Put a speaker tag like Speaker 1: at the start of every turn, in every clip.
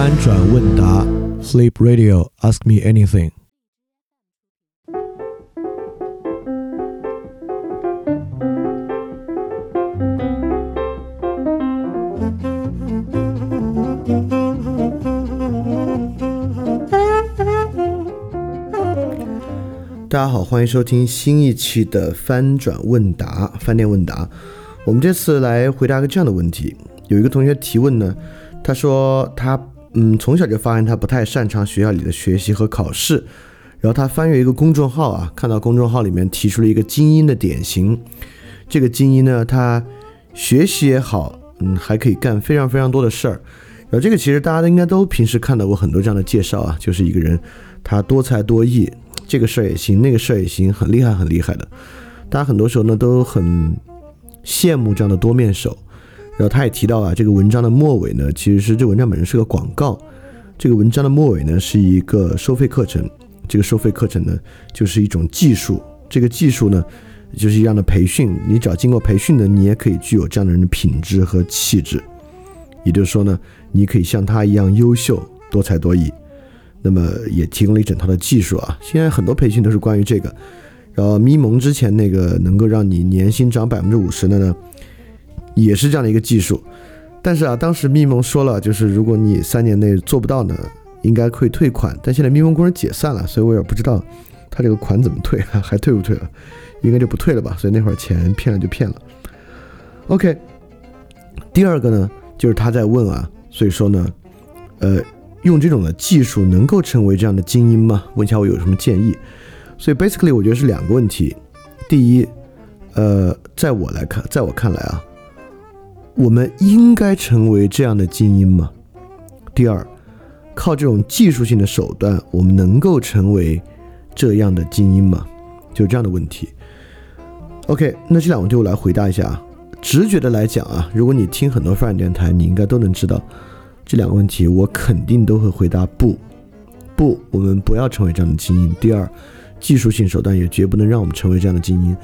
Speaker 1: 翻转问答，Sleep Radio，Ask me anything。
Speaker 2: 大家好，欢迎收听新一期的翻转问答饭店问答。我们这次来回答个这样的问题：有一个同学提问呢，他说他嗯从小就发现他不太擅长学校里的学习和考试，然后他翻阅一个公众号啊，看到公众号里面提出了一个精英的典型。这个精英呢，他学习也好，嗯，还可以干非常非常多的事儿。然后这个其实大家应该都平时看到过很多这样的介绍啊，就是一个人他多才多艺。这个事儿也行，那个事儿也行，很厉害，很厉害的。大家很多时候呢都很羡慕这样的多面手。然后他也提到啊，这个文章的末尾呢，其实是这文章本身是个广告。这个文章的末尾呢是一个收费课程。这个收费课程呢就是一种技术。这个技术呢就是一样的培训。你只要经过培训的，你也可以具有这样的人的品质和气质。也就是说呢，你可以像他一样优秀、多才多艺。那么也提供了一整套的技术啊，现在很多培训都是关于这个。然后咪蒙之前那个能够让你年薪涨百分之五十的呢，也是这样的一个技术。但是啊，当时咪蒙说了，就是如果你三年内做不到呢，应该会退款。但现在咪蒙公司解散了，所以我也不知道他这个款怎么退，还退不退了？应该就不退了吧。所以那会儿钱骗了就骗了。OK，第二个呢，就是他在问啊，所以说呢，呃。用这种的技术能够成为这样的精英吗？问一下我有什么建议。所以 basically 我觉得是两个问题。第一，呃，在我来看，在我看来啊，我们应该成为这样的精英吗？第二，靠这种技术性的手段，我们能够成为这样的精英吗？就这样的问题。OK，那这两个问题我来回答一下啊。直觉的来讲啊，如果你听很多发展电台，你应该都能知道。这两个问题，我肯定都会回答不，不，我们不要成为这样的精英。第二，技术性手段也绝不能让我们成为这样的精英。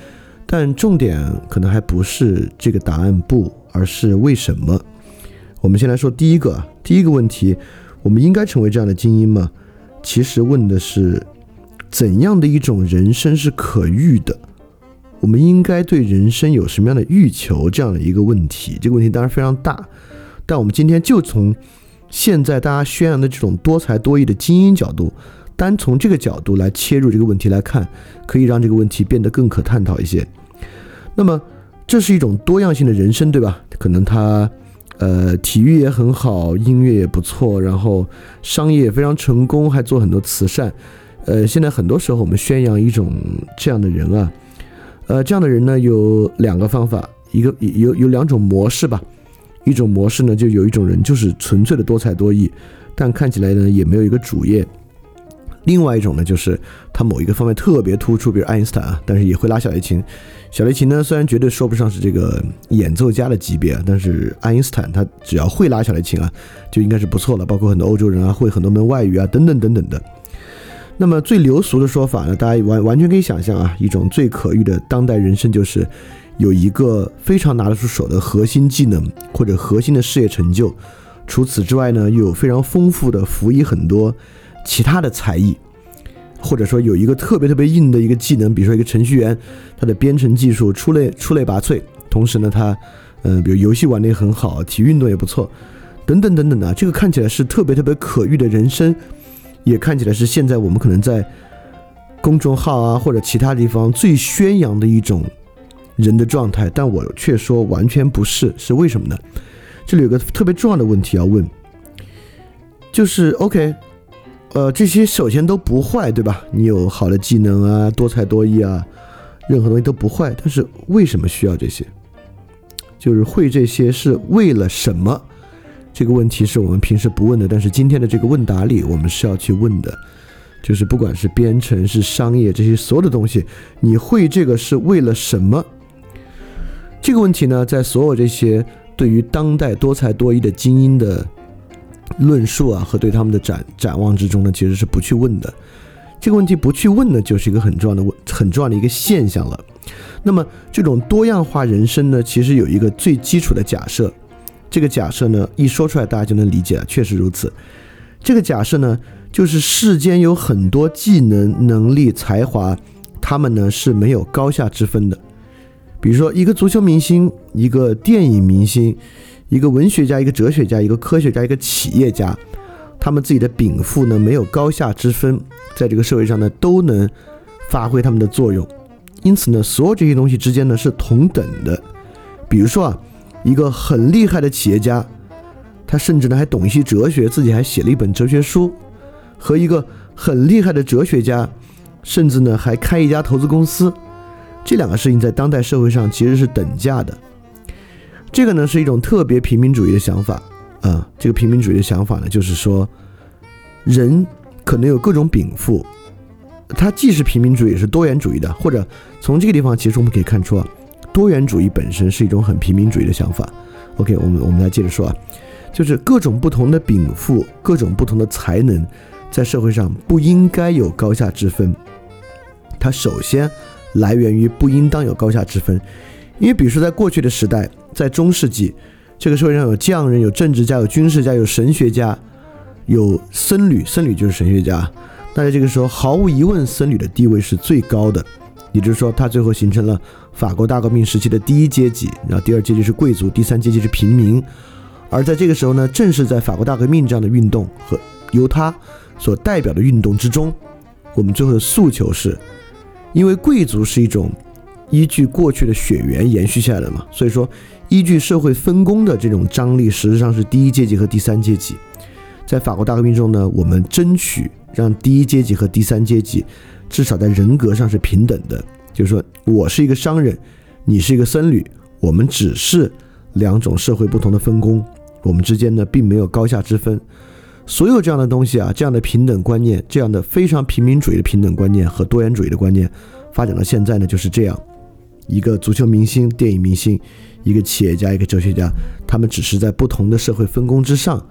Speaker 2: 但重点可能还不是这个答案不，而是为什么。我们先来说第一个，第一个问题，我们应该成为这样的精英吗？其实问的是怎样的一种人生是可遇的？我们应该对人生有什么样的欲求？这样的一个问题，这个问题当然非常大。但我们今天就从现在大家宣扬的这种多才多艺的精英角度，单从这个角度来切入这个问题来看，可以让这个问题变得更可探讨一些。那么，这是一种多样性的人生，对吧？可能他呃体育也很好，音乐也不错，然后商业也非常成功，还做很多慈善。呃，现在很多时候我们宣扬一种这样的人啊，呃，这样的人呢有两个方法，一个有有两种模式吧。一种模式呢，就有一种人就是纯粹的多才多艺，但看起来呢也没有一个主业。另外一种呢，就是他某一个方面特别突出，比如爱因斯坦啊，但是也会拉小提琴。小提琴呢，虽然绝对说不上是这个演奏家的级别，但是爱因斯坦他只要会拉小提琴啊，就应该是不错了。包括很多欧洲人啊，会很多门外语啊，等等等等的。那么最流俗的说法呢，大家完完全可以想象啊，一种最可遇的当代人生就是。有一个非常拿得出手的核心技能或者核心的事业成就，除此之外呢，又有非常丰富的辅以很多其他的才艺，或者说有一个特别特别硬的一个技能，比如说一个程序员，他的编程技术出类出类拔萃，同时呢，他嗯，比如游戏玩的也很好，体育运动也不错，等等等等的，这个看起来是特别特别可遇的人生，也看起来是现在我们可能在公众号啊或者其他地方最宣扬的一种。人的状态，但我却说完全不是，是为什么呢？这里有个特别重要的问题要问，就是 OK，呃，这些首先都不坏，对吧？你有好的技能啊，多才多艺啊，任何东西都不坏，但是为什么需要这些？就是会这些是为了什么？这个问题是我们平时不问的，但是今天的这个问答里，我们是要去问的。就是不管是编程是商业这些所有的东西，你会这个是为了什么？这个问题呢，在所有这些对于当代多才多艺的精英的论述啊，和对他们的展展望之中呢，其实是不去问的。这个问题不去问呢，就是一个很重要的问，很重要的一个现象了。那么，这种多样化人生呢，其实有一个最基础的假设，这个假设呢，一说出来大家就能理解了，确实如此。这个假设呢，就是世间有很多技能、能力、才华，他们呢是没有高下之分的。比如说，一个足球明星，一个电影明星，一个文学家，一个哲学家，一个科学家，一个企业家，他们自己的禀赋呢没有高下之分，在这个社会上呢都能发挥他们的作用。因此呢，所有这些东西之间呢是同等的。比如说啊，一个很厉害的企业家，他甚至呢还懂一些哲学，自己还写了一本哲学书，和一个很厉害的哲学家，甚至呢还开一家投资公司，这两个事情在当代社会上其实是等价的。这个呢是一种特别平民主义的想法啊，这个平民主义的想法呢就是说，人可能有各种禀赋。它既是平民主义，也是多元主义的。或者从这个地方，其实我们可以看出啊，多元主义本身是一种很平民主义的想法。OK，我们我们来接着说啊，就是各种不同的禀赋，各种不同的才能，在社会上不应该有高下之分。它首先来源于不应当有高下之分，因为比如说在过去的时代，在中世纪，这个社会上有匠人、有政治家、有军事家、有神学家、有僧侣，僧侣就是神学家。那在这个时候，毫无疑问，僧侣的地位是最高的，也就是说，他最后形成了法国大革命时期的第一阶级，然后第二阶级是贵族，第三阶级是平民。而在这个时候呢，正是在法国大革命这样的运动和由他所代表的运动之中，我们最后的诉求是，因为贵族是一种依据过去的血缘延续下来的嘛，所以说依据社会分工的这种张力，实际上是第一阶级和第三阶级。在法国大革命中呢，我们争取。让第一阶级和第三阶级至少在人格上是平等的，就是说我是一个商人，你是一个僧侣，我们只是两种社会不同的分工，我们之间呢并没有高下之分。所有这样的东西啊，这样的平等观念，这样的非常平民主义的平等观念和多元主义的观念，发展到现在呢就是这样：一个足球明星、电影明星，一个企业家、一个哲学家，他们只是在不同的社会分工之上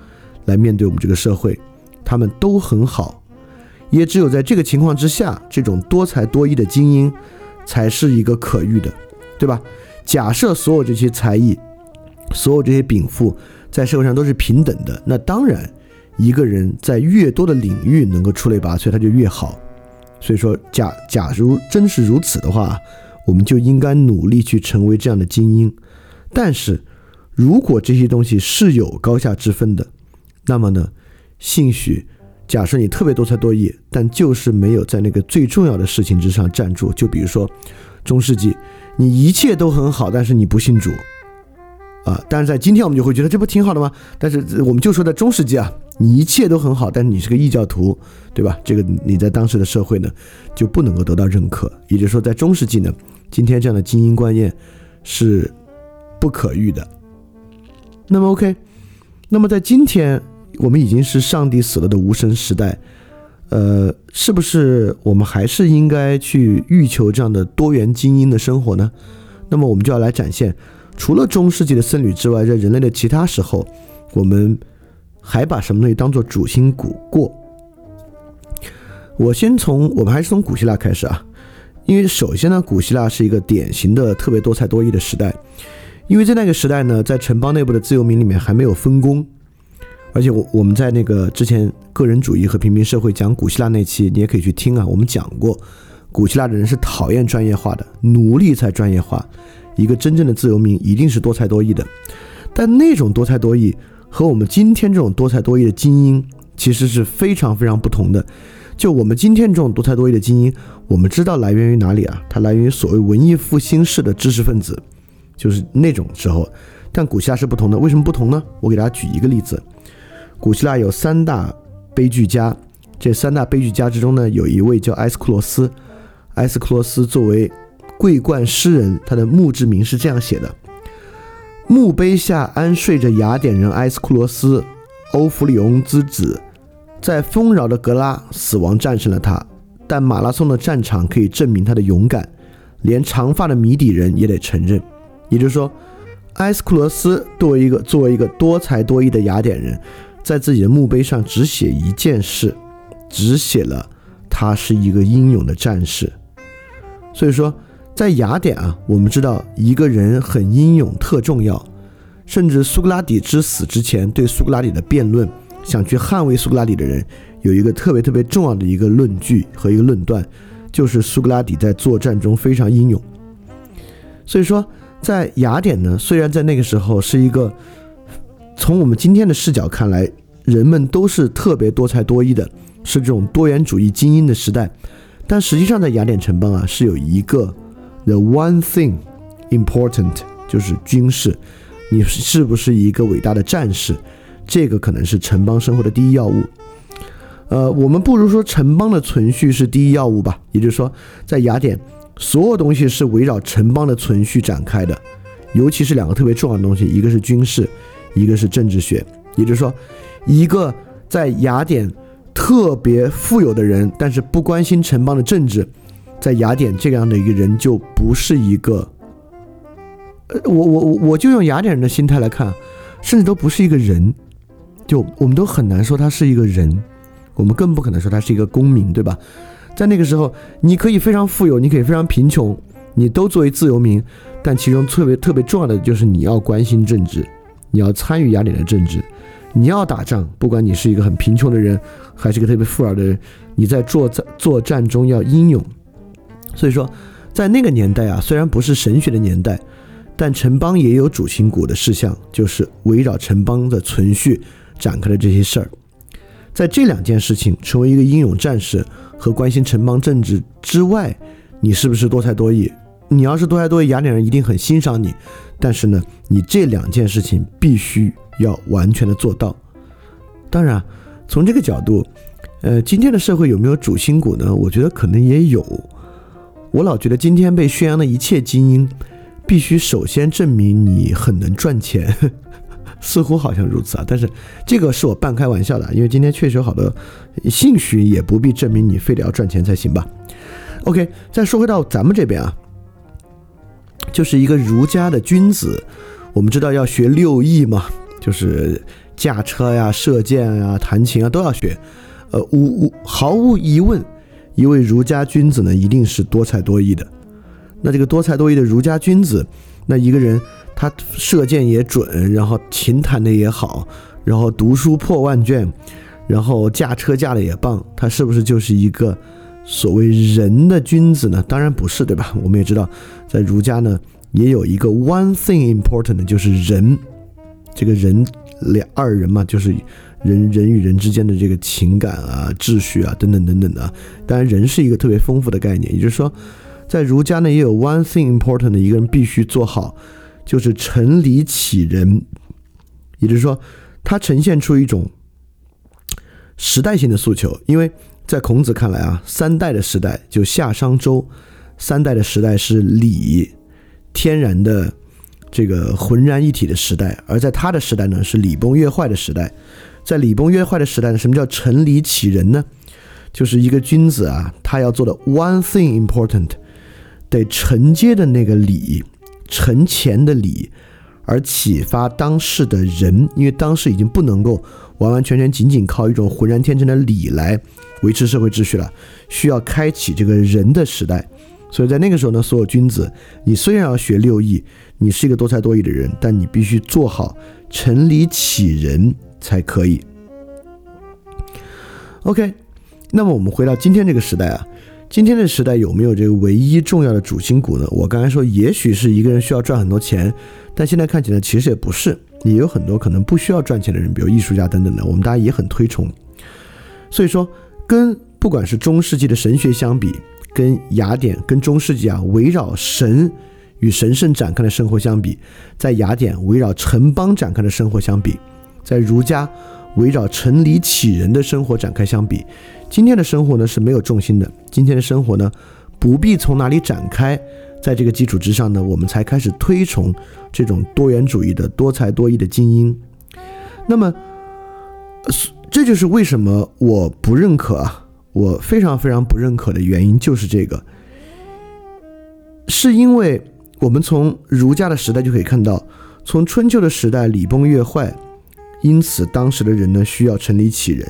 Speaker 2: 来面对我们这个社会，他们都很好。也只有在这个情况之下，这种多才多艺的精英，才是一个可遇的，对吧？假设所有这些才艺，所有这些禀赋在社会上都是平等的，那当然，一个人在越多的领域能够出类拔萃，他就越好。所以说，假假如真是如此的话，我们就应该努力去成为这样的精英。但是，如果这些东西是有高下之分的，那么呢，兴许。假设你特别多才多艺，但就是没有在那个最重要的事情之上站住。就比如说，中世纪，你一切都很好，但是你不信主，啊！但是在今天我们就会觉得这不挺好的吗？但是我们就说在中世纪啊，你一切都很好，但是你是个异教徒，对吧？这个你在当时的社会呢就不能够得到认可。也就是说，在中世纪呢，今天这样的精英观念是不可遇的。那么 OK，那么在今天。我们已经是上帝死了的无神时代，呃，是不是我们还是应该去欲求这样的多元精英的生活呢？那么我们就要来展现，除了中世纪的僧侣之外，在人类的其他时候，我们还把什么东西当做主心骨过？我先从我们还是从古希腊开始啊，因为首先呢，古希腊是一个典型的特别多才多艺的时代，因为在那个时代呢，在城邦内部的自由民里面还没有分工。而且我我们在那个之前个人主义和平民社会讲古希腊那期，你也可以去听啊。我们讲过，古希腊的人是讨厌专业化的，奴隶才专业化。一个真正的自由民一定是多才多艺的，但那种多才多艺和我们今天这种多才多艺的精英其实是非常非常不同的。就我们今天这种多才多艺的精英，我们知道来源于哪里啊？它来源于所谓文艺复兴式的知识分子，就是那种时候。但古希腊是不同的，为什么不同呢？我给大家举一个例子。古希腊有三大悲剧家，这三大悲剧家之中呢，有一位叫埃斯库罗斯。埃斯库罗斯作为桂冠诗人，他的墓志铭是这样写的：墓碑下安睡着雅典人埃斯库罗斯，欧弗里翁之子，在丰饶的格拉死亡战胜了他。但马拉松的战场可以证明他的勇敢，连长发的谜底人也得承认。也就是说，埃斯库罗斯作为一个作为一个多才多艺的雅典人。在自己的墓碑上只写一件事，只写了他是一个英勇的战士。所以说，在雅典啊，我们知道一个人很英勇特重要。甚至苏格拉底之死之前，对苏格拉底的辩论，想去捍卫苏格拉底的人，有一个特别特别重要的一个论据和一个论断，就是苏格拉底在作战中非常英勇。所以说，在雅典呢，虽然在那个时候是一个从我们今天的视角看来，人们都是特别多才多艺的，是这种多元主义精英的时代，但实际上在雅典城邦啊，是有一个 the one thing important，就是军事。你是不是一个伟大的战士？这个可能是城邦生活的第一要务。呃，我们不如说城邦的存续是第一要务吧。也就是说，在雅典，所有东西是围绕城邦的存续展开的，尤其是两个特别重要的东西，一个是军事，一个是政治学。也就是说，一个在雅典特别富有的人，但是不关心城邦的政治，在雅典这样的一个人就不是一个。呃我我我我就用雅典人的心态来看，甚至都不是一个人，就我们都很难说他是一个人，我们更不可能说他是一个公民，对吧？在那个时候，你可以非常富有，你可以非常贫穷，你都作为自由民，但其中特别特别重要的就是你要关心政治，你要参与雅典的政治，你要打仗，不管你是一个很贫穷的人，还是一个特别富有的人，你在作战作战中要英勇。所以说，在那个年代啊，虽然不是神学的年代。但城邦也有主心骨的事项，就是围绕城邦的存续展开的这些事儿。在这两件事情，成为一个英勇战士和关心城邦政治之外，你是不是多才多艺？你要是多才多艺，雅典人一定很欣赏你。但是呢，你这两件事情必须要完全的做到。当然，从这个角度，呃，今天的社会有没有主心骨呢？我觉得可能也有。我老觉得今天被宣扬的一切精英。必须首先证明你很能赚钱，似乎好像如此啊。但是这个是我半开玩笑的，因为今天确实有好多，兴许也不必证明你非得要赚钱才行吧。OK，再说回到咱们这边啊，就是一个儒家的君子，我们知道要学六艺嘛，就是驾车呀、射箭呀、弹琴啊都要学。呃，无无毫无疑问，一位儒家君子呢，一定是多才多艺的。那这个多才多艺的儒家君子，那一个人他射箭也准，然后琴弹的也好，然后读书破万卷，然后驾车驾的也棒，他是不是就是一个所谓人的君子呢？当然不是，对吧？我们也知道，在儒家呢也有一个 one thing important，就是人，这个人两二人嘛，就是人人与人之间的这个情感啊、秩序啊等等等等的。当然，人是一个特别丰富的概念，也就是说。在儒家呢，也有 one thing important 的一个人必须做好，就是成礼启人，也就是说，它呈现出一种时代性的诉求。因为在孔子看来啊，三代的时代就夏商周三代的时代是礼天然的这个浑然一体的时代，而在他的时代呢，是礼崩乐坏的时代。在礼崩乐坏的时代呢，什么叫成礼启人呢？就是一个君子啊，他要做的 one thing important。得承接的那个礼，承前的礼，而启发当世的人，因为当时已经不能够完完全全仅仅靠一种浑然天成的礼来维持社会秩序了，需要开启这个人的时代。所以在那个时候呢，所有君子，你虽然要学六艺，你是一个多才多艺的人，但你必须做好承礼启人才可以。OK，那么我们回到今天这个时代啊。今天的时代有没有这个唯一重要的主心骨呢？我刚才说，也许是一个人需要赚很多钱，但现在看起来其实也不是，也有很多可能不需要赚钱的人，比如艺术家等等的，我们大家也很推崇。所以说，跟不管是中世纪的神学相比，跟雅典、跟中世纪啊围绕神与神圣展开的生活相比，在雅典围绕城邦展开的生活相比，在儒家围绕城里启人的生活展开相比。今天的生活呢是没有重心的。今天的生活呢，不必从哪里展开，在这个基础之上呢，我们才开始推崇这种多元主义的多才多艺的精英。那么，这就是为什么我不认可啊，我非常非常不认可的原因就是这个，是因为我们从儒家的时代就可以看到，从春秋的时代礼崩乐坏，因此当时的人呢需要城里启人。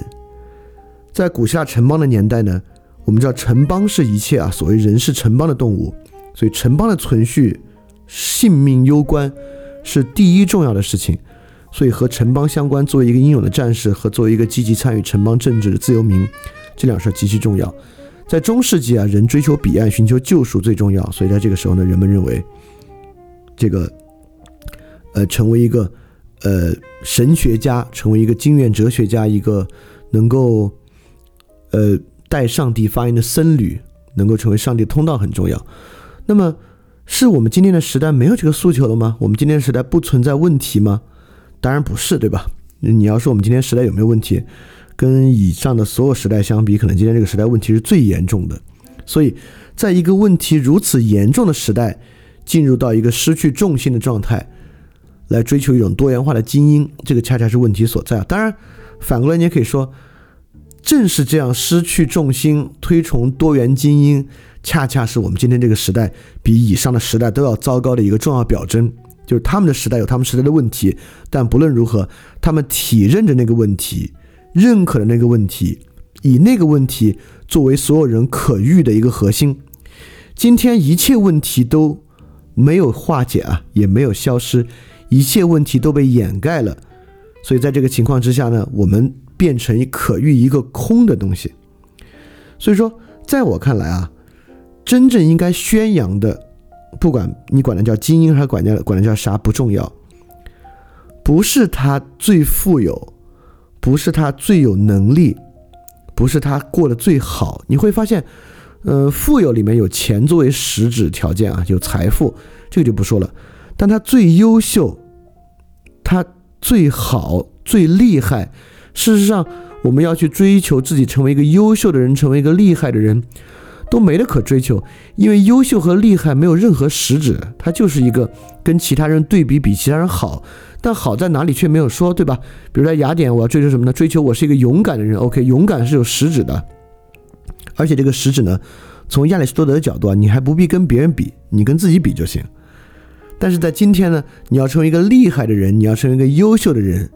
Speaker 2: 在古希腊城邦的年代呢，我们知道城邦是一切啊，所谓人是城邦的动物，所以城邦的存续性命攸关，是第一重要的事情。所以和城邦相关，作为一个英勇的战士和作为一个积极参与城邦政治的自由民，这两事极其重要。在中世纪啊，人追求彼岸，寻求救赎最重要。所以在这个时候呢，人们认为，这个，呃，成为一个呃神学家，成为一个经验哲学家，一个能够呃带上帝发言的僧侣，能够成为上帝通道很重要。那么，是我们今天的时代没有这个诉求了吗？我们今天的时代不存在问题吗？当然不是，对吧？你要说我们今天时代有没有问题，跟以上的所有时代相比，可能今天这个时代问题是最严重的。所以，在一个问题如此严重的时代，进入到一个失去重心的状态，来追求一种多元化的精英，这个恰恰是问题所在。当然，反过来你也可以说，正是这样失去重心，推崇多元精英，恰恰是我们今天这个时代比以上的时代都要糟糕的一个重要表征。就是他们的时代有他们时代的问题，但不论如何，他们体认着那个问题，认可的那个问题，以那个问题作为所有人可遇的一个核心。今天一切问题都没有化解啊，也没有消失，一切问题都被掩盖了。所以在这个情况之下呢，我们变成可遇一个空的东西。所以说，在我看来啊，真正应该宣扬的。不管你管它叫精英还是管它管它叫啥不重要，不是他最富有，不是他最有能力，不是他过得最好。你会发现，呃，富有里面有钱作为实质条件啊，有财富，这个就不说了。但他最优秀，他最好最厉害。事实上，我们要去追求自己成为一个优秀的人，成为一个厉害的人。都没得可追求，因为优秀和厉害没有任何实质，它就是一个跟其他人对比，比其他人好，但好在哪里却没有说，对吧？比如说雅典，我要追求什么呢？追求我是一个勇敢的人。OK，勇敢是有实质的，而且这个实质呢，从亚里士多德的角度啊，你还不必跟别人比，你跟自己比就行。但是在今天呢，你要成为一个厉害的人，你要成为一个优秀的人。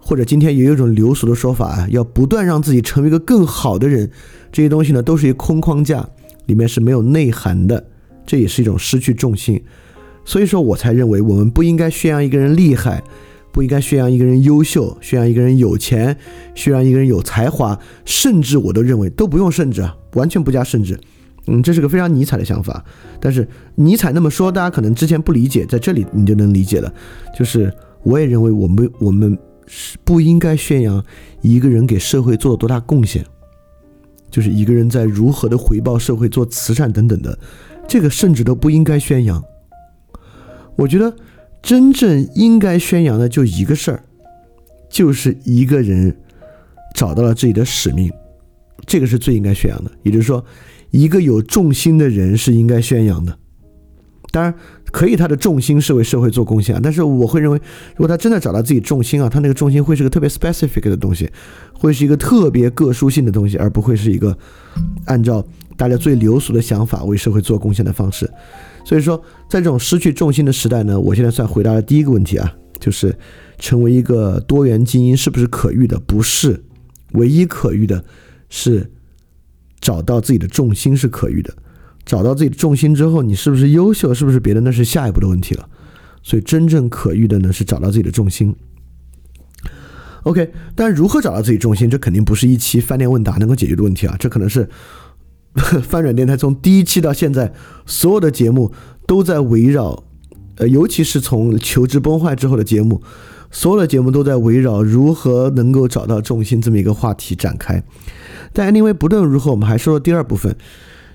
Speaker 2: 或者今天也有一种流俗的说法啊，要不断让自己成为一个更好的人，这些东西呢都是一个空框架，里面是没有内涵的，这也是一种失去重心。所以说我才认为我们不应该宣扬一个人厉害，不应该宣扬一个人优秀，宣扬一个人有钱，宣扬一个人有才华，甚至我都认为都不用甚至啊，完全不加甚至。嗯，这是个非常尼采的想法，但是尼采那么说，大家可能之前不理解，在这里你就能理解了。就是我也认为我们我们。是不应该宣扬一个人给社会做了多大贡献，就是一个人在如何的回报社会、做慈善等等的，这个甚至都不应该宣扬。我觉得真正应该宣扬的就一个事儿，就是一个人找到了自己的使命，这个是最应该宣扬的。也就是说，一个有重心的人是应该宣扬的。当然。可以，他的重心是为社会做贡献。但是我会认为，如果他真的找到自己重心啊，他那个重心会是个特别 specific 的东西，会是一个特别个殊性的东西，而不会是一个按照大家最流俗的想法为社会做贡献的方式。所以说，在这种失去重心的时代呢，我现在算回答了第一个问题啊，就是成为一个多元精英是不是可遇的？不是，唯一可遇的是找到自己的重心是可遇的。找到自己的重心之后，你是不是优秀，是不是别的，那是下一步的问题了。所以真正可遇的呢，是找到自己的重心。OK，但如何找到自己重心，这肯定不是一期饭店问答能够解决的问题啊。这可能是 翻转电台从第一期到现在所有的节目都在围绕，呃，尤其是从求职崩坏之后的节目，所有的节目都在围绕如何能够找到重心这么一个话题展开。但因为不论如何，我们还说到第二部分。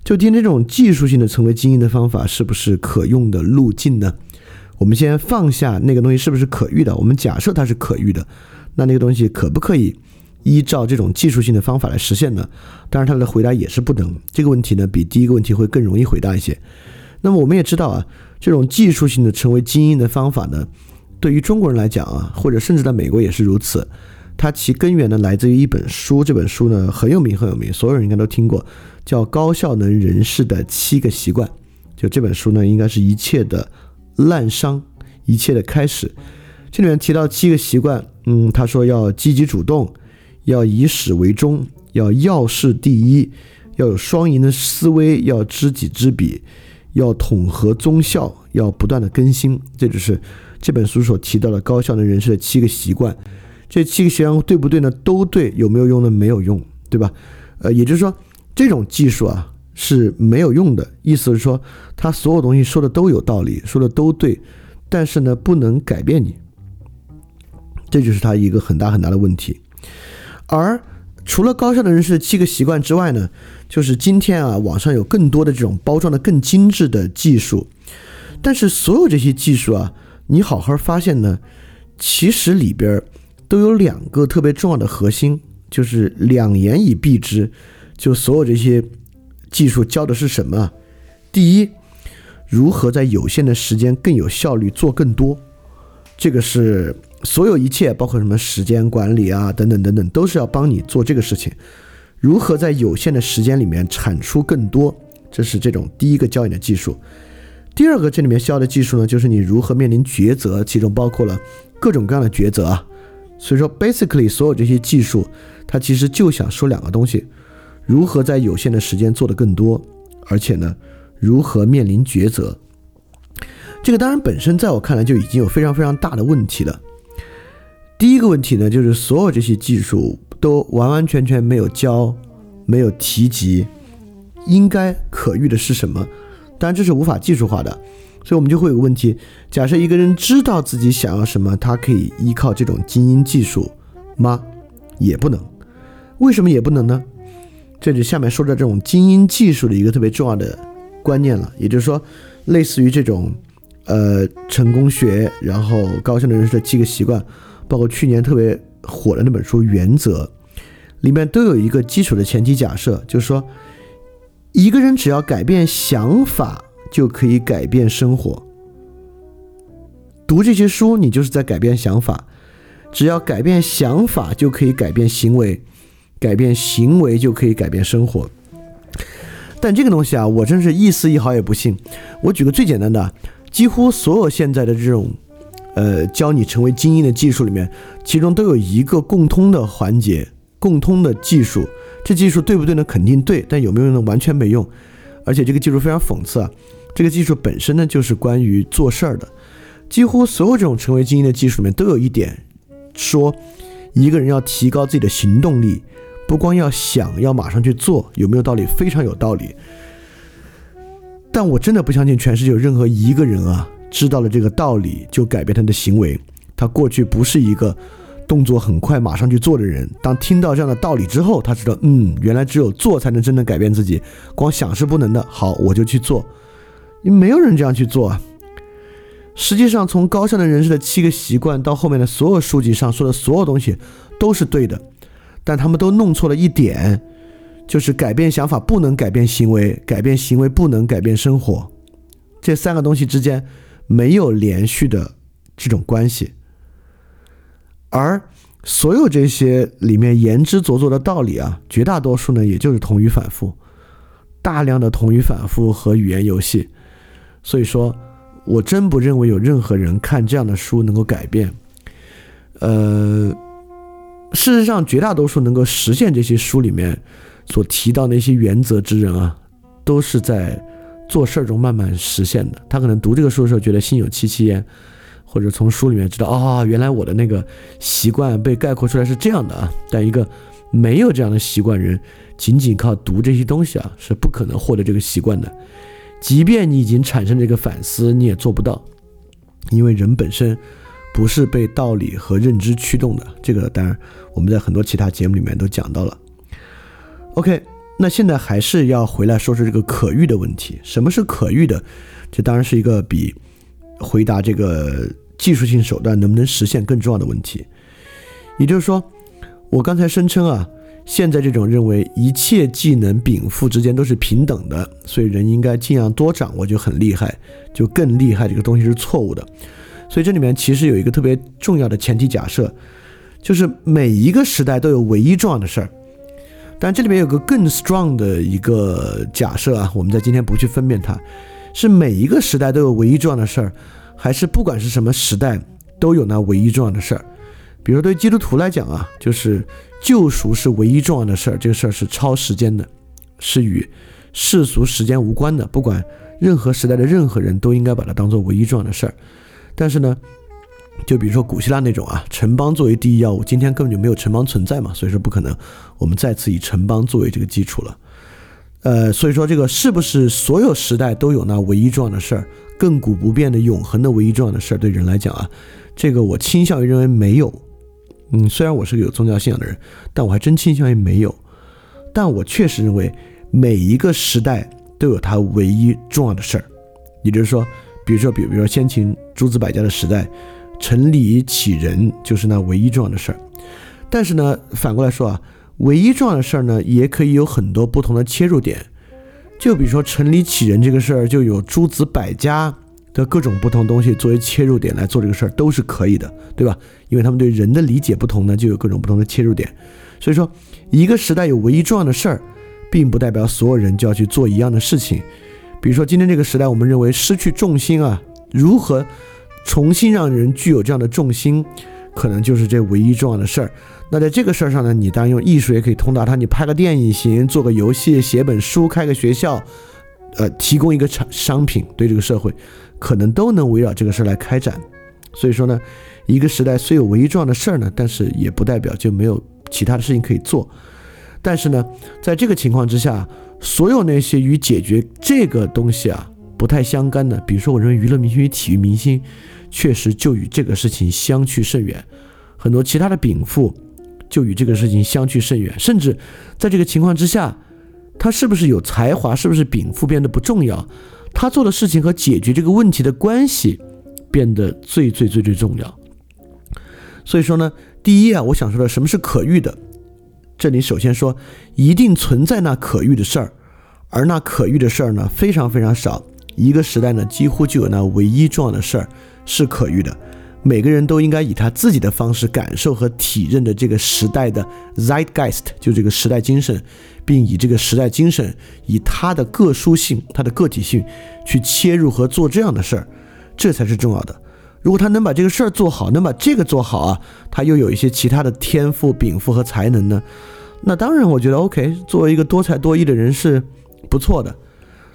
Speaker 2: 就今天这种技术性的成为精英的方法是不是可用的路径呢？我们先放下那个东西是不是可遇的，我们假设它是可遇的，那那个东西可不可以依照这种技术性的方法来实现呢？当然，他的回答也是不能。这个问题呢，比第一个问题会更容易回答一些。那么我们也知道啊，这种技术性的成为精英的方法呢，对于中国人来讲啊，或者甚至在美国也是如此。它其根源呢来自于一本书，这本书呢很有名很有名，所有人应该都听过。叫高效能人士的七个习惯，就这本书呢，应该是一切的滥觞，一切的开始。这里面提到七个习惯，嗯，他说要积极主动，要以始为终，要要事第一，要有双赢的思维，要知己知彼，要统合综效，要不断的更新。这就是这本书所提到的高效能人士的七个习惯。这七个习惯对不对呢？都对。有没有用呢？没有用，对吧？呃，也就是说，这种技术啊是没有用的。意思是说，他所有东西说的都有道理，说的都对，但是呢，不能改变你。这就是他一个很大很大的问题。而除了高效的人士七个习惯之外呢，就是今天啊，网上有更多的这种包装的更精致的技术，但是所有这些技术啊，你好好发现呢，其实里边都有两个特别重要的核心，就是两言以蔽之，就所有这些技术教的是什么？第一，如何在有限的时间更有效率做更多，这个是。所有一切，包括什么时间管理啊，等等等等，都是要帮你做这个事情。如何在有限的时间里面产出更多，这是这种第一个教你的技术。第二个这里面需要的技术呢，就是你如何面临抉择，其中包括了各种各样的抉择啊。所以说，basically 所有这些技术，它其实就想说两个东西：如何在有限的时间做得更多，而且呢，如何面临抉择。这个当然本身在我看来就已经有非常非常大的问题了。第一个问题呢，就是所有这些技术都完完全全没有教，没有提及，应该可遇的是什么？当然这是无法技术化的，所以我们就会有个问题：假设一个人知道自己想要什么，他可以依靠这种精英技术吗？也不能。为什么也不能呢？这就下面说的这种精英技术的一个特别重要的观念了，也就是说，类似于这种呃成功学，然后高效的人士的七个习惯。包括去年特别火的那本书《原则》，里面都有一个基础的前提假设，就是说，一个人只要改变想法，就可以改变生活。读这些书，你就是在改变想法；只要改变想法，就可以改变行为；改变行为，就可以改变生活。但这个东西啊，我真是一丝一毫也不信。我举个最简单的，几乎所有现在的这种。呃，教你成为精英的技术里面，其中都有一个共通的环节，共通的技术。这技术对不对呢？肯定对，但有没有用呢？完全没用。而且这个技术非常讽刺啊！这个技术本身呢，就是关于做事儿的。几乎所有这种成为精英的技术里面，都有一点说，一个人要提高自己的行动力，不光要想要马上去做，有没有道理？非常有道理。但我真的不相信全世界有任何一个人啊。知道了这个道理，就改变他的行为。他过去不是一个动作很快、马上去做的人。当听到这样的道理之后，他知道，嗯，原来只有做才能真正改变自己，光想是不能的。好，我就去做。因为没有人这样去做啊。实际上，从高效的人士的七个习惯到后面的所有书籍上说的所有东西都是对的，但他们都弄错了一点，就是改变想法不能改变行为，改变行为不能改变生活。这三个东西之间。没有连续的这种关系，而所有这些里面言之凿凿的道理啊，绝大多数呢，也就是同语反复，大量的同语反复和语言游戏。所以说，我真不认为有任何人看这样的书能够改变。呃，事实上，绝大多数能够实现这些书里面所提到那些原则之人啊，都是在。做事中慢慢实现的，他可能读这个书的时候觉得心有戚戚焉，或者从书里面知道啊，原来我的那个习惯被概括出来是这样的啊。但一个没有这样的习惯人，仅仅靠读这些东西啊，是不可能获得这个习惯的。即便你已经产生这个反思，你也做不到，因为人本身不是被道理和认知驱动的。这个当然我们在很多其他节目里面都讲到了。OK。那现在还是要回来说说这个可遇的问题。什么是可遇的？这当然是一个比回答这个技术性手段能不能实现更重要的问题。也就是说，我刚才声称啊，现在这种认为一切技能禀赋之间都是平等的，所以人应该尽量多掌握就很厉害，就更厉害。这个东西是错误的。所以这里面其实有一个特别重要的前提假设，就是每一个时代都有唯一重要的事儿。但这里面有个更 strong 的一个假设啊，我们在今天不去分辨它，是每一个时代都有唯一重要的事儿，还是不管是什么时代都有那唯一重要的事儿？比如说对基督徒来讲啊，就是救赎是唯一重要的事儿，这个事儿是超时间的，是与世俗时间无关的，不管任何时代的任何人都应该把它当做唯一重要的事儿。但是呢，就比如说古希腊那种啊，城邦作为第一要务，今天根本就没有城邦存在嘛，所以说不可能我们再次以城邦作为这个基础了。呃，所以说这个是不是所有时代都有那唯一重要的事儿，亘古不变的永恒的唯一重要的事儿？对人来讲啊，这个我倾向于认为没有。嗯，虽然我是个有宗教信仰的人，但我还真倾向于没有。但我确实认为每一个时代都有它唯一重要的事儿，也就是说，比如说，比如说先秦诸子百家的时代，成礼启仁就是那唯一重要的事儿。但是呢，反过来说啊。唯一重要的事儿呢，也可以有很多不同的切入点。就比如说成里起人这个事儿，就有诸子百家的各种不同东西作为切入点来做这个事儿，都是可以的，对吧？因为他们对人的理解不同呢，就有各种不同的切入点。所以说，一个时代有唯一重要的事儿，并不代表所有人就要去做一样的事情。比如说今天这个时代，我们认为失去重心啊，如何重新让人具有这样的重心，可能就是这唯一重要的事儿。那在这个事儿上呢，你当然用艺术也可以通达它。你拍个电影行，做个游戏，写本书，开个学校，呃，提供一个产商品，对这个社会，可能都能围绕这个事儿来开展。所以说呢，一个时代虽有唯一重要的事儿呢，但是也不代表就没有其他的事情可以做。但是呢，在这个情况之下，所有那些与解决这个东西啊不太相干的，比如说我认为娱乐明星与体育明星，确实就与这个事情相去甚远。很多其他的禀赋。就与这个事情相去甚远，甚至在这个情况之下，他是不是有才华，是不是禀赋变得不重要，他做的事情和解决这个问题的关系变得最最最最重要。所以说呢，第一啊，我想说的什么是可遇的？这里首先说，一定存在那可遇的事儿，而那可遇的事儿呢，非常非常少。一个时代呢，几乎就有那唯一重要的事儿是可遇的。每个人都应该以他自己的方式感受和体认的这个时代的 zeitgeist，就这个时代精神，并以这个时代精神，以他的个殊性、他的个体性去切入和做这样的事儿，这才是重要的。如果他能把这个事儿做好，能把这个做好啊，他又有一些其他的天赋、禀赋和才能呢，那当然我觉得 OK，作为一个多才多艺的人是不错的。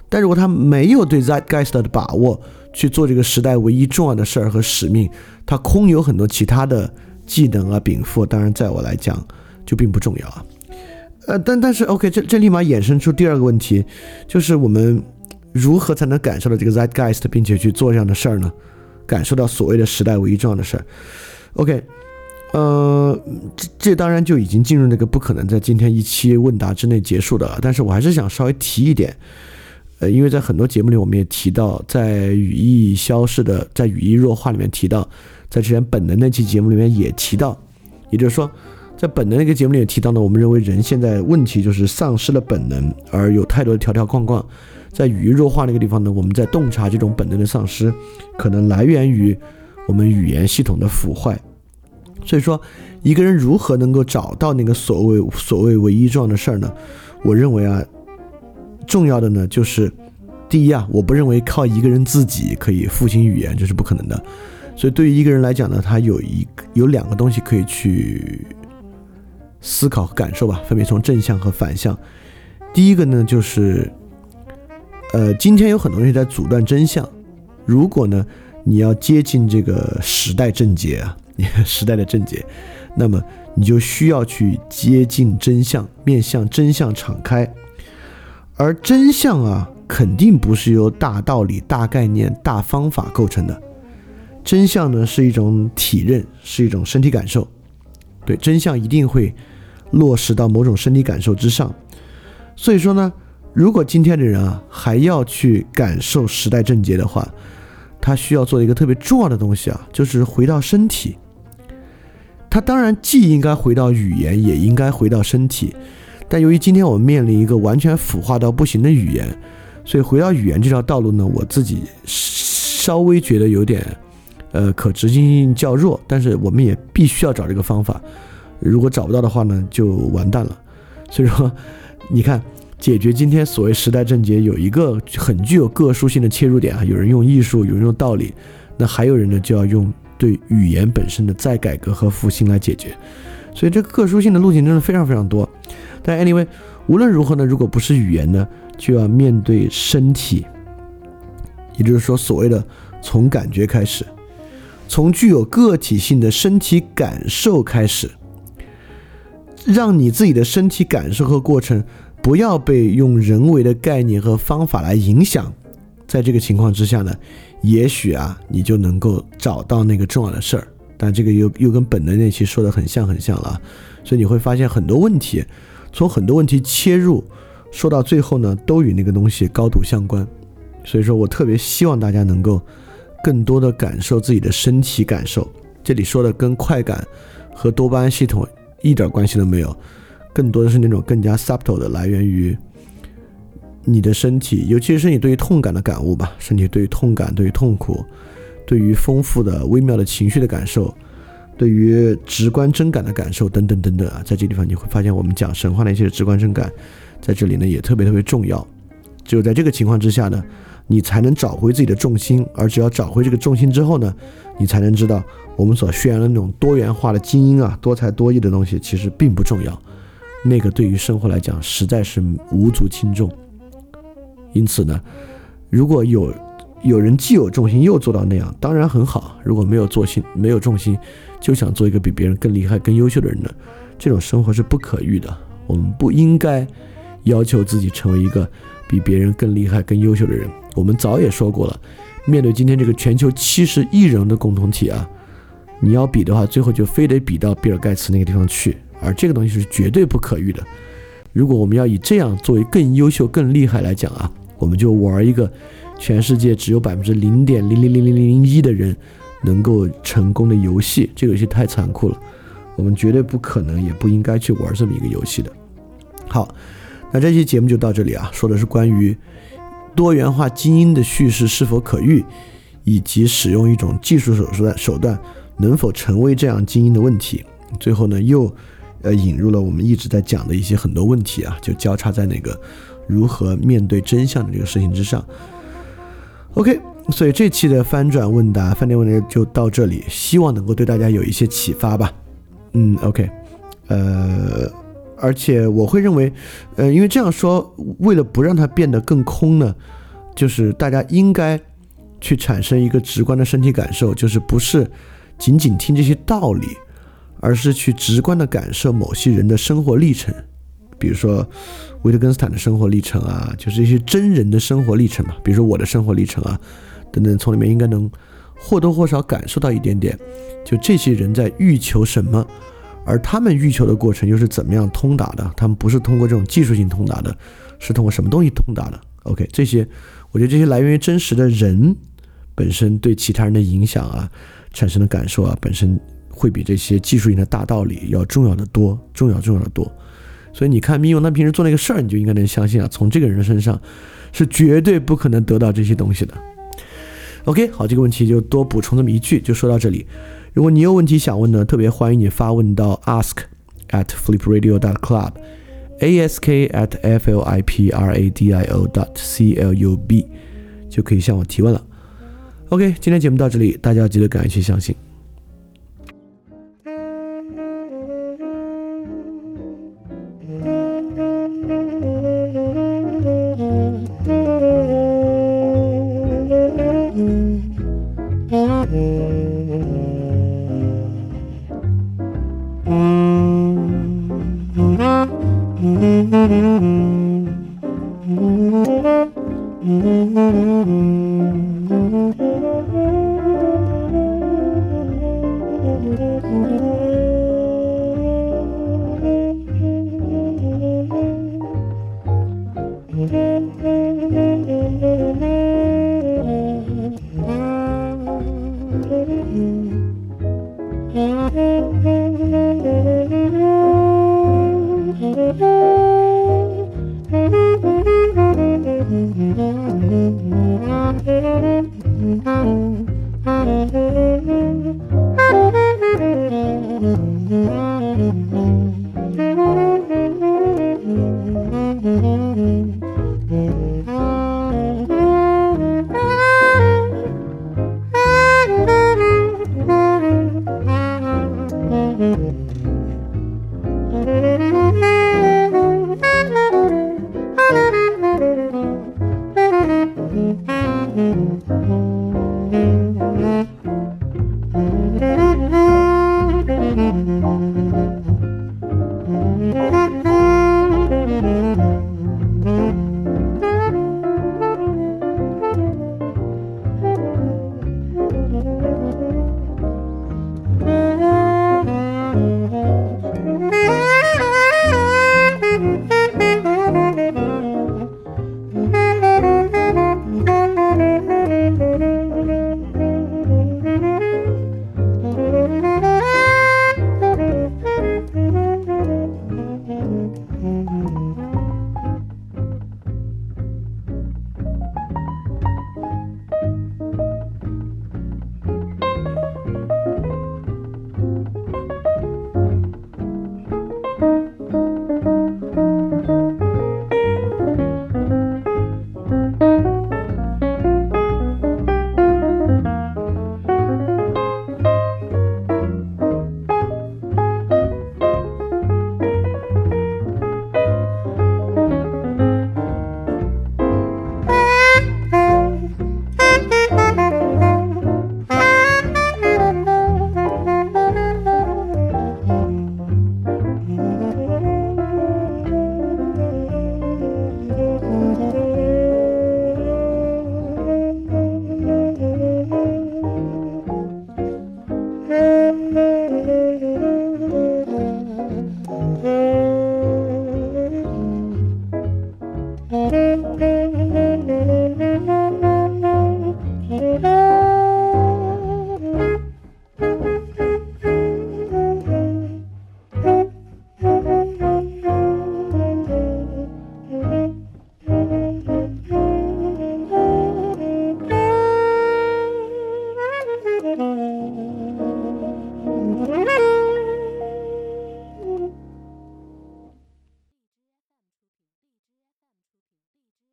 Speaker 2: 但如果他没有对 zeitgeist 的把握，去做这个时代唯一重要的事儿和使命，他空有很多其他的技能啊禀赋，当然在我来讲就并不重要啊。呃，但但是 OK，这这立马衍生出第二个问题，就是我们如何才能感受到这个 zeitgeist，并且去做这样的事儿呢？感受到所谓的时代唯一重要的事儿。OK，呃，这这当然就已经进入那个不可能在今天一期问答之内结束的了。但是我还是想稍微提一点。呃，因为在很多节目里，我们也提到，在语义消逝的，在语义弱化里面提到，在之前本能那期节目里面也提到，也就是说，在本能那个节目里也提到呢，我们认为人现在问题就是丧失了本能，而有太多的条条框框。在语义弱化那个地方呢，我们在洞察这种本能的丧失，可能来源于我们语言系统的腐坏。所以说，一个人如何能够找到那个所谓所谓唯一重要的事儿呢？我认为啊。重要的呢，就是第一啊，我不认为靠一个人自己可以复兴语言，这是不可能的。所以对于一个人来讲呢，他有一有两个东西可以去思考和感受吧，分别从正向和反向。第一个呢，就是呃，今天有很多东西在阻断真相。如果呢，你要接近这个时代症结啊，时代的症结，那么你就需要去接近真相，面向真相敞开。而真相啊，肯定不是由大道理、大概念、大方法构成的。真相呢，是一种体认，是一种身体感受。对，真相一定会落实到某种身体感受之上。所以说呢，如果今天的人啊，还要去感受时代症结的话，他需要做一个特别重要的东西啊，就是回到身体。他当然既应该回到语言，也应该回到身体。但由于今天我们面临一个完全腐化到不行的语言，所以回到语言这条道路呢，我自己稍微觉得有点，呃，可执行性较弱。但是我们也必须要找这个方法，如果找不到的话呢，就完蛋了。所以说，你看，解决今天所谓时代症结，有一个很具有个殊性的切入点啊，有人用艺术，有人用道理，那还有人呢，就要用对语言本身的再改革和复兴来解决。所以这个个殊性的路径真的非常非常多。但 anyway，无论如何呢，如果不是语言呢，就要面对身体。也就是说，所谓的从感觉开始，从具有个体性的身体感受开始，让你自己的身体感受和过程不要被用人为的概念和方法来影响。在这个情况之下呢，也许啊，你就能够找到那个重要的事儿。但这个又又跟本能那期说的很像很像了，所以你会发现很多问题，从很多问题切入，说到最后呢，都与那个东西高度相关。所以说我特别希望大家能够更多的感受自己的身体感受。这里说的跟快感和多巴胺系统一点关系都没有，更多的是那种更加 subtle 的来源于你的身体，尤其是你对于痛感的感悟吧，身体对于痛感、对于痛苦、对于丰富的微妙的情绪的感受，对于直观真感的感受等等等等啊，在这地方你会发现，我们讲神话的一些直观真感，在这里呢也特别特别重要。只有在这个情况之下呢。你才能找回自己的重心，而只要找回这个重心之后呢，你才能知道我们所宣扬的那种多元化的精英啊、多才多艺的东西其实并不重要，那个对于生活来讲实在是无足轻重。因此呢，如果有有人既有重心又做到那样，当然很好；如果没有重心，没有重心，就想做一个比别人更厉害、更优秀的人呢，这种生活是不可遇的。我们不应该要求自己成为一个比别人更厉害、更优秀的人。我们早也说过了，面对今天这个全球七十亿人的共同体啊，你要比的话，最后就非得比到比尔盖茨那个地方去，而这个东西是绝对不可遇的。如果我们要以这样作为更优秀、更厉害来讲啊，我们就玩一个全世界只有百分之零点零零零零零一的人能够成功的游戏，这个游戏太残酷了，我们绝对不可能，也不应该去玩这么一个游戏的。好，那这期节目就到这里啊，说的是关于。多元化精英的叙事是否可遇，以及使用一种技术手段手段能否成为这样精英的问题。最后呢，又呃引入了我们一直在讲的一些很多问题啊，就交叉在那个如何面对真相的这个事情之上。OK，所以这期的翻转问答、饭店问答就到这里，希望能够对大家有一些启发吧。嗯，OK，呃。而且我会认为，呃，因为这样说，为了不让它变得更空呢，就是大家应该去产生一个直观的身体感受，就是不是仅仅听这些道理，而是去直观的感受某些人的生活历程，比如说维特根斯坦的生活历程啊，就是一些真人的生活历程嘛，比如说我的生活历程啊，等等，从里面应该能或多或少感受到一点点，就这些人在欲求什么。而他们欲求的过程又是怎么样通达的？他们不是通过这种技术性通达的，是通过什么东西通达的？OK，这些我觉得这些来源于真实的人本身对其他人的影响啊，产生的感受啊，本身会比这些技术性的大道理要重要的多，重要重要的多。所以你看，米勇他平时做那个事儿，你就应该能相信啊，从这个人身上是绝对不可能得到这些东西的。OK，好，这个问题就多补充这么一句，就说到这里。如果你有问题想问呢，特别欢迎你发问到 ask at flipradio dot club，ask at f l i p r a d i o dot c l u b，就可以向我提问了。OK，今天节目到这里，大家要记得感谢相信。Mm-hmm.